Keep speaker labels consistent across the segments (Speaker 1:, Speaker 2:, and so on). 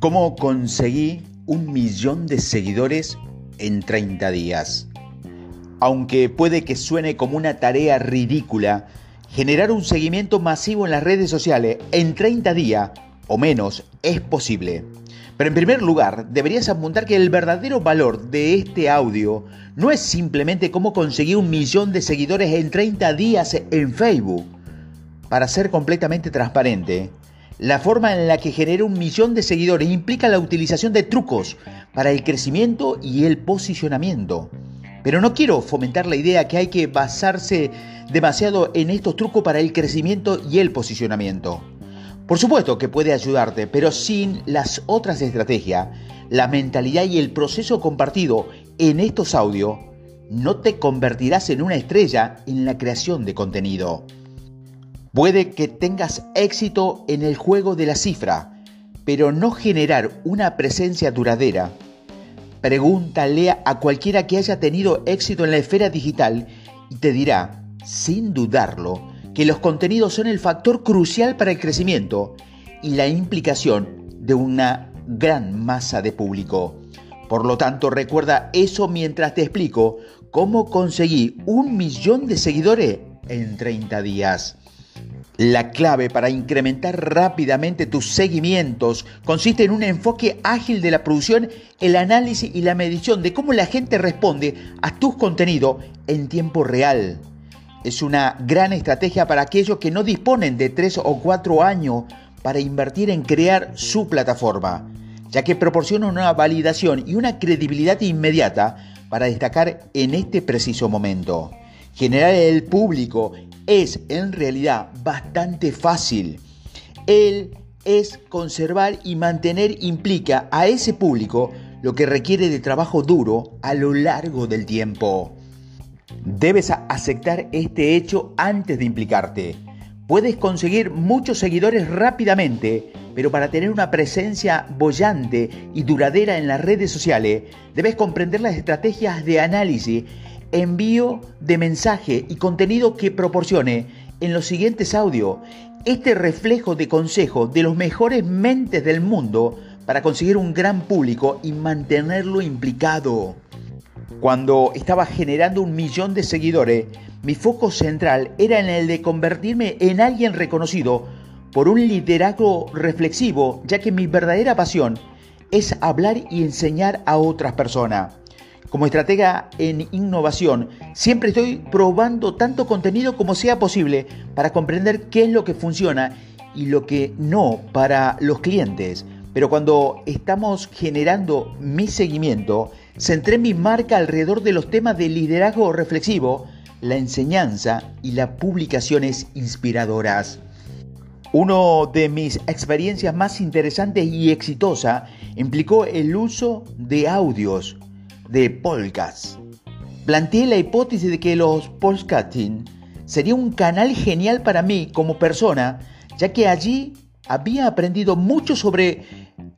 Speaker 1: ¿Cómo conseguí un millón de seguidores en 30 días? Aunque puede que suene como una tarea ridícula, generar un seguimiento masivo en las redes sociales en 30 días o menos es posible. Pero en primer lugar, deberías apuntar que el verdadero valor de este audio no es simplemente cómo conseguir un millón de seguidores en 30 días en Facebook. Para ser completamente transparente, la forma en la que genera un millón de seguidores implica la utilización de trucos para el crecimiento y el posicionamiento. Pero no quiero fomentar la idea que hay que basarse demasiado en estos trucos para el crecimiento y el posicionamiento. Por supuesto que puede ayudarte, pero sin las otras estrategias, la mentalidad y el proceso compartido en estos audios, no te convertirás en una estrella en la creación de contenido. Puede que tengas éxito en el juego de la cifra, pero no generar una presencia duradera. Pregúntale a cualquiera que haya tenido éxito en la esfera digital y te dirá, sin dudarlo, que los contenidos son el factor crucial para el crecimiento y la implicación de una gran masa de público. Por lo tanto, recuerda eso mientras te explico cómo conseguí un millón de seguidores en 30 días. La clave para incrementar rápidamente tus seguimientos consiste en un enfoque ágil de la producción, el análisis y la medición de cómo la gente responde a tus contenidos en tiempo real. Es una gran estrategia para aquellos que no disponen de tres o cuatro años para invertir en crear su plataforma, ya que proporciona una validación y una credibilidad inmediata para destacar en este preciso momento. Generar el público es en realidad bastante fácil. El es conservar y mantener implica a ese público lo que requiere de trabajo duro a lo largo del tiempo. Debes aceptar este hecho antes de implicarte. Puedes conseguir muchos seguidores rápidamente, pero para tener una presencia bollante y duradera en las redes sociales, debes comprender las estrategias de análisis envío de mensaje y contenido que proporcione en los siguientes audios este reflejo de consejo de los mejores mentes del mundo para conseguir un gran público y mantenerlo implicado. Cuando estaba generando un millón de seguidores, mi foco central era en el de convertirme en alguien reconocido por un liderazgo reflexivo, ya que mi verdadera pasión es hablar y enseñar a otras personas. Como estratega en innovación, siempre estoy probando tanto contenido como sea posible para comprender qué es lo que funciona y lo que no para los clientes. Pero cuando estamos generando mi seguimiento, centré mi marca alrededor de los temas de liderazgo reflexivo, la enseñanza y las publicaciones inspiradoras. Una de mis experiencias más interesantes y exitosas implicó el uso de audios de podcast. Planteé la hipótesis de que los podcasting sería un canal genial para mí como persona, ya que allí había aprendido mucho sobre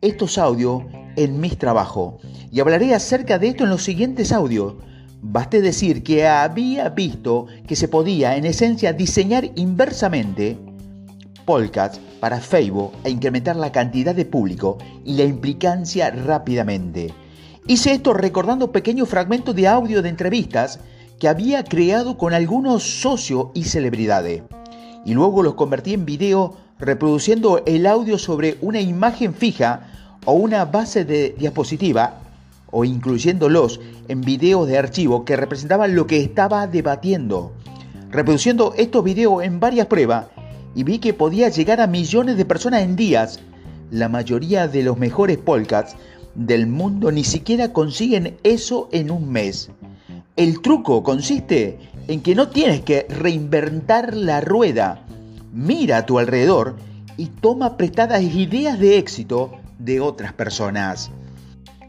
Speaker 1: estos audios en mis trabajos. Y hablaré acerca de esto en los siguientes audios. Baste decir que había visto que se podía en esencia diseñar inversamente podcast para Facebook e incrementar la cantidad de público y la implicancia rápidamente. Hice esto recordando pequeños fragmentos de audio de entrevistas que había creado con algunos socios y celebridades. Y luego los convertí en video reproduciendo el audio sobre una imagen fija o una base de diapositiva o incluyéndolos en videos de archivo que representaban lo que estaba debatiendo. Reproduciendo estos videos en varias pruebas y vi que podía llegar a millones de personas en días. La mayoría de los mejores podcasts del mundo ni siquiera consiguen eso en un mes. El truco consiste en que no tienes que reinventar la rueda. Mira a tu alrededor y toma prestadas ideas de éxito de otras personas.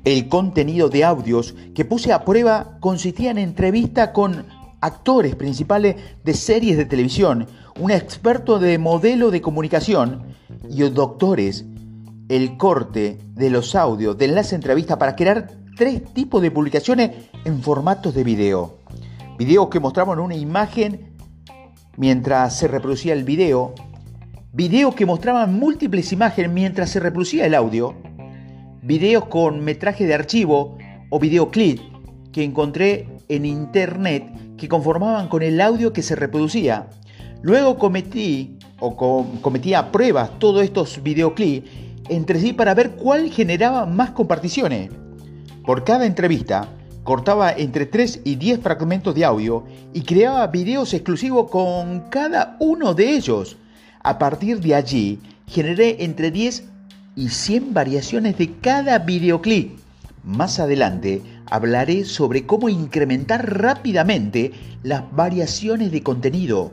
Speaker 1: El contenido de audios que puse a prueba consistía en entrevista con actores principales de series de televisión, un experto de modelo de comunicación y doctores el corte de los audios de las entrevistas para crear tres tipos de publicaciones en formatos de video. Videos que mostraban una imagen mientras se reproducía el video. Videos que mostraban múltiples imágenes mientras se reproducía el audio. videos con metraje de archivo o videoclip que encontré en internet que conformaban con el audio que se reproducía. Luego cometí o cometía pruebas todos estos videoclips entre sí para ver cuál generaba más comparticiones. Por cada entrevista, cortaba entre 3 y 10 fragmentos de audio y creaba videos exclusivos con cada uno de ellos. A partir de allí, generé entre 10 y 100 variaciones de cada videoclip. Más adelante hablaré sobre cómo incrementar rápidamente las variaciones de contenido.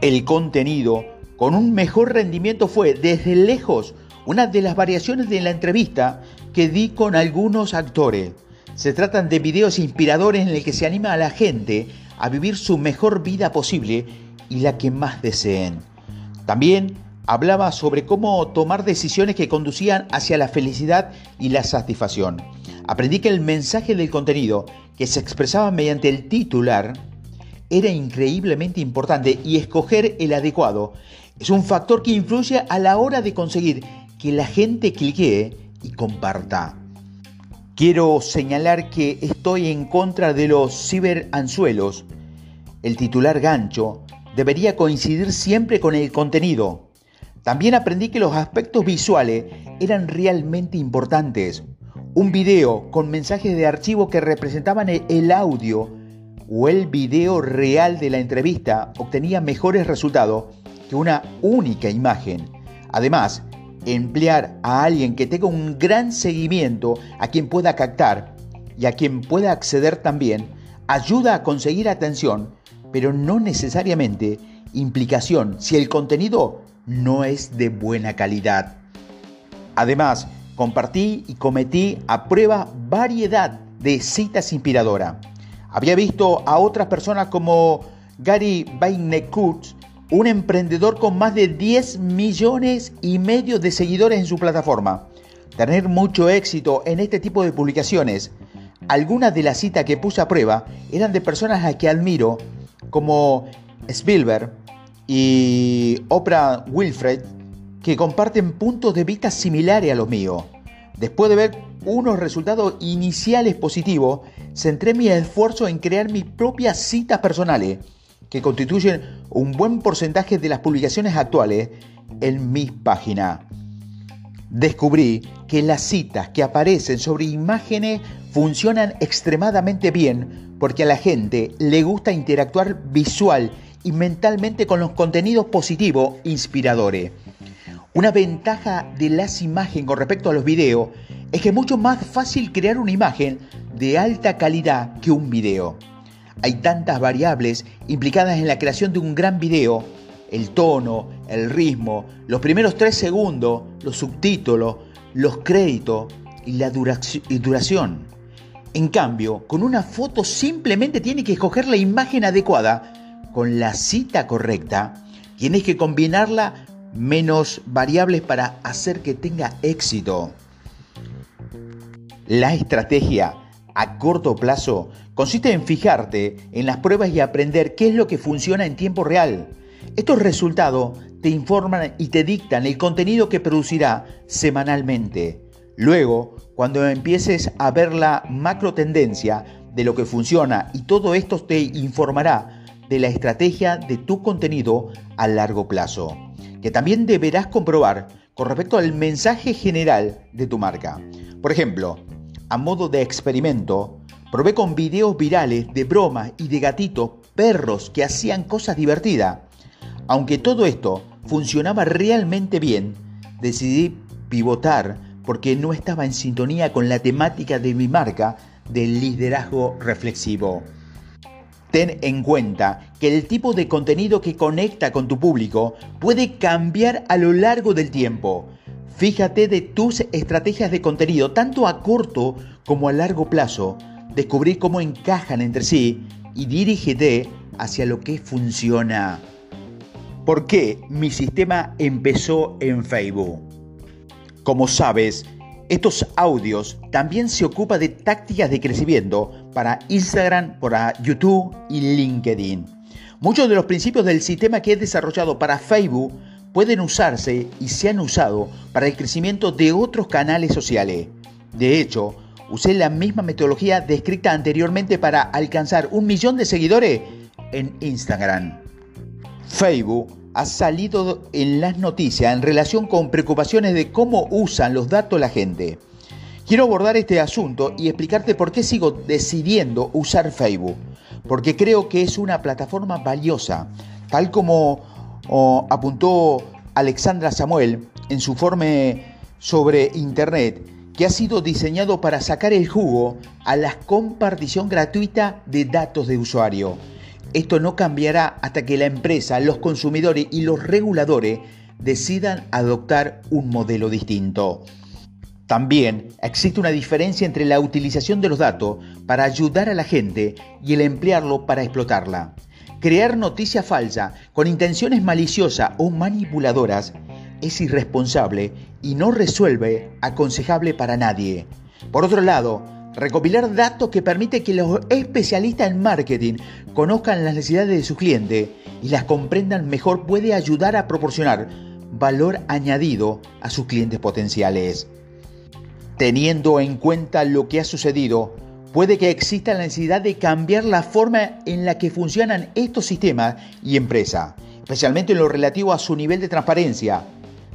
Speaker 1: El contenido con un mejor rendimiento fue desde lejos una de las variaciones de la entrevista que di con algunos actores. Se tratan de videos inspiradores en el que se anima a la gente a vivir su mejor vida posible y la que más deseen. También hablaba sobre cómo tomar decisiones que conducían hacia la felicidad y la satisfacción. Aprendí que el mensaje del contenido que se expresaba mediante el titular era increíblemente importante y escoger el adecuado es un factor que influye a la hora de conseguir que la gente clique y comparta. Quiero señalar que estoy en contra de los ciberanzuelos. El titular gancho debería coincidir siempre con el contenido. También aprendí que los aspectos visuales eran realmente importantes. Un video con mensajes de archivo que representaban el audio o el video real de la entrevista obtenía mejores resultados que una única imagen. Además, emplear a alguien que tenga un gran seguimiento, a quien pueda captar y a quien pueda acceder también, ayuda a conseguir atención, pero no necesariamente implicación si el contenido no es de buena calidad. Además, compartí y cometí a prueba variedad de citas inspiradoras. Había visto a otras personas como Gary Vaynerchuk un emprendedor con más de 10 millones y medio de seguidores en su plataforma. Tener mucho éxito en este tipo de publicaciones. Algunas de las citas que puse a prueba eran de personas a que admiro, como Spielberg y Oprah Wilfred, que comparten puntos de vista similares a los míos. Después de ver unos resultados iniciales positivos, centré mi esfuerzo en crear mis propias citas personales que constituyen un buen porcentaje de las publicaciones actuales en mi página. Descubrí que las citas que aparecen sobre imágenes funcionan extremadamente bien porque a la gente le gusta interactuar visual y mentalmente con los contenidos positivos inspiradores. Una ventaja de las imágenes con respecto a los videos es que es mucho más fácil crear una imagen de alta calidad que un video. Hay tantas variables implicadas en la creación de un gran video, el tono, el ritmo, los primeros tres segundos, los subtítulos, los créditos y la duración. En cambio, con una foto simplemente tienes que escoger la imagen adecuada con la cita correcta. Tienes que combinarla menos variables para hacer que tenga éxito. La estrategia a corto plazo consiste en fijarte en las pruebas y aprender qué es lo que funciona en tiempo real. Estos resultados te informan y te dictan el contenido que producirá semanalmente. Luego, cuando empieces a ver la macro tendencia de lo que funciona y todo esto te informará de la estrategia de tu contenido a largo plazo, que también deberás comprobar con respecto al mensaje general de tu marca. Por ejemplo, a modo de experimento, probé con videos virales de bromas y de gatitos, perros que hacían cosas divertidas. Aunque todo esto funcionaba realmente bien, decidí pivotar porque no estaba en sintonía con la temática de mi marca del liderazgo reflexivo. Ten en cuenta que el tipo de contenido que conecta con tu público puede cambiar a lo largo del tiempo. Fíjate de tus estrategias de contenido, tanto a corto como a largo plazo. Descubrir cómo encajan entre sí y dirígete hacia lo que funciona. ¿Por qué mi sistema empezó en Facebook? Como sabes, estos audios también se ocupa de tácticas de crecimiento para Instagram, para YouTube y LinkedIn. Muchos de los principios del sistema que he desarrollado para Facebook pueden usarse y se han usado para el crecimiento de otros canales sociales. De hecho, usé la misma metodología descrita anteriormente para alcanzar un millón de seguidores en Instagram. Facebook ha salido en las noticias en relación con preocupaciones de cómo usan los datos la gente. Quiero abordar este asunto y explicarte por qué sigo decidiendo usar Facebook. Porque creo que es una plataforma valiosa, tal como apuntó Alexandra Samuel en su informe sobre Internet, que ha sido diseñado para sacar el jugo a la compartición gratuita de datos de usuario. Esto no cambiará hasta que la empresa, los consumidores y los reguladores decidan adoptar un modelo distinto. También existe una diferencia entre la utilización de los datos para ayudar a la gente y el emplearlo para explotarla. Crear noticia falsa con intenciones maliciosas o manipuladoras es irresponsable y no resuelve aconsejable para nadie. Por otro lado, recopilar datos que permite que los especialistas en marketing conozcan las necesidades de su cliente y las comprendan mejor puede ayudar a proporcionar valor añadido a sus clientes potenciales. Teniendo en cuenta lo que ha sucedido, puede que exista la necesidad de cambiar la forma en la que funcionan estos sistemas y empresas, especialmente en lo relativo a su nivel de transparencia.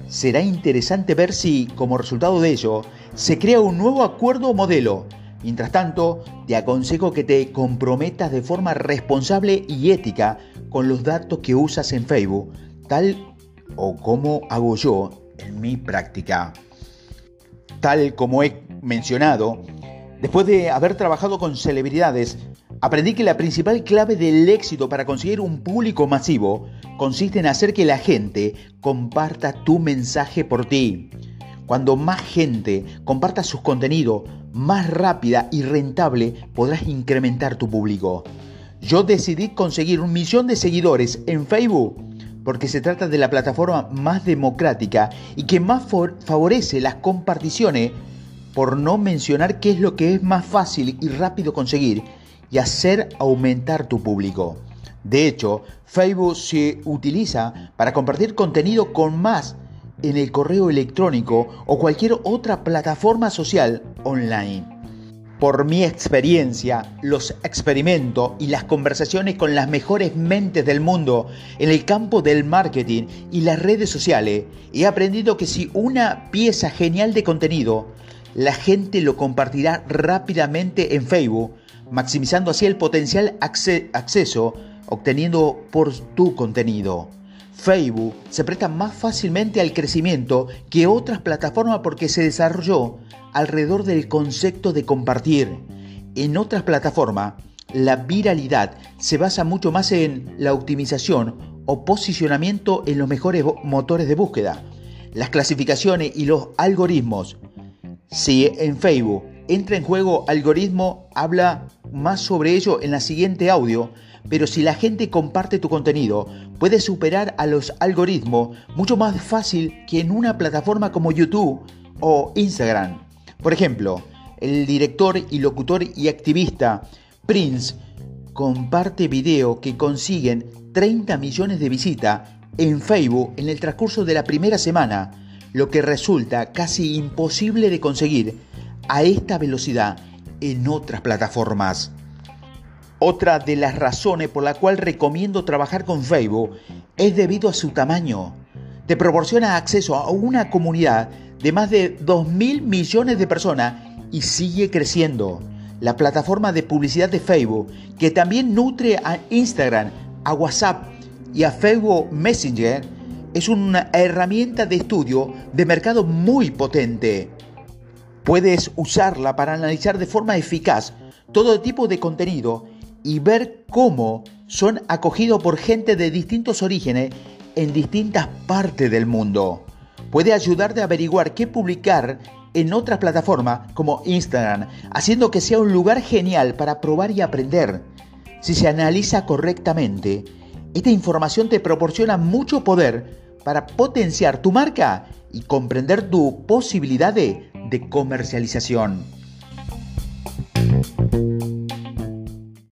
Speaker 1: Será interesante ver si, como resultado de ello, se crea un nuevo acuerdo o modelo. Mientras tanto, te aconsejo que te comprometas de forma responsable y ética con los datos que usas en Facebook, tal o como hago yo en mi práctica. Tal como he mencionado, Después de haber trabajado con celebridades, aprendí que la principal clave del éxito para conseguir un público masivo consiste en hacer que la gente comparta tu mensaje por ti. Cuando más gente comparta sus contenidos, más rápida y rentable podrás incrementar tu público. Yo decidí conseguir un millón de seguidores en Facebook porque se trata de la plataforma más democrática y que más favorece las comparticiones por no mencionar qué es lo que es más fácil y rápido conseguir y hacer aumentar tu público. De hecho, Facebook se utiliza para compartir contenido con más en el correo electrónico o cualquier otra plataforma social online. Por mi experiencia, los experimentos y las conversaciones con las mejores mentes del mundo en el campo del marketing y las redes sociales, he aprendido que si una pieza genial de contenido la gente lo compartirá rápidamente en Facebook, maximizando así el potencial acceso obteniendo por tu contenido. Facebook se presta más fácilmente al crecimiento que otras plataformas porque se desarrolló alrededor del concepto de compartir. En otras plataformas, la viralidad se basa mucho más en la optimización o posicionamiento en los mejores motores de búsqueda. Las clasificaciones y los algoritmos si en Facebook entra en juego algoritmo, habla más sobre ello en la siguiente audio, pero si la gente comparte tu contenido, puedes superar a los algoritmos mucho más fácil que en una plataforma como YouTube o Instagram. Por ejemplo, el director y locutor y activista Prince comparte video que consiguen 30 millones de visitas en Facebook en el transcurso de la primera semana lo que resulta casi imposible de conseguir a esta velocidad en otras plataformas. Otra de las razones por la cual recomiendo trabajar con Facebook es debido a su tamaño. Te proporciona acceso a una comunidad de más de 2 mil millones de personas y sigue creciendo. La plataforma de publicidad de Facebook, que también nutre a Instagram, a WhatsApp y a Facebook Messenger, es una herramienta de estudio de mercado muy potente. Puedes usarla para analizar de forma eficaz todo tipo de contenido y ver cómo son acogidos por gente de distintos orígenes en distintas partes del mundo. Puede ayudarte a averiguar qué publicar en otras plataformas como Instagram, haciendo que sea un lugar genial para probar y aprender. Si se analiza correctamente, esta información te proporciona mucho poder para potenciar tu marca y comprender tu posibilidad de, comercialización.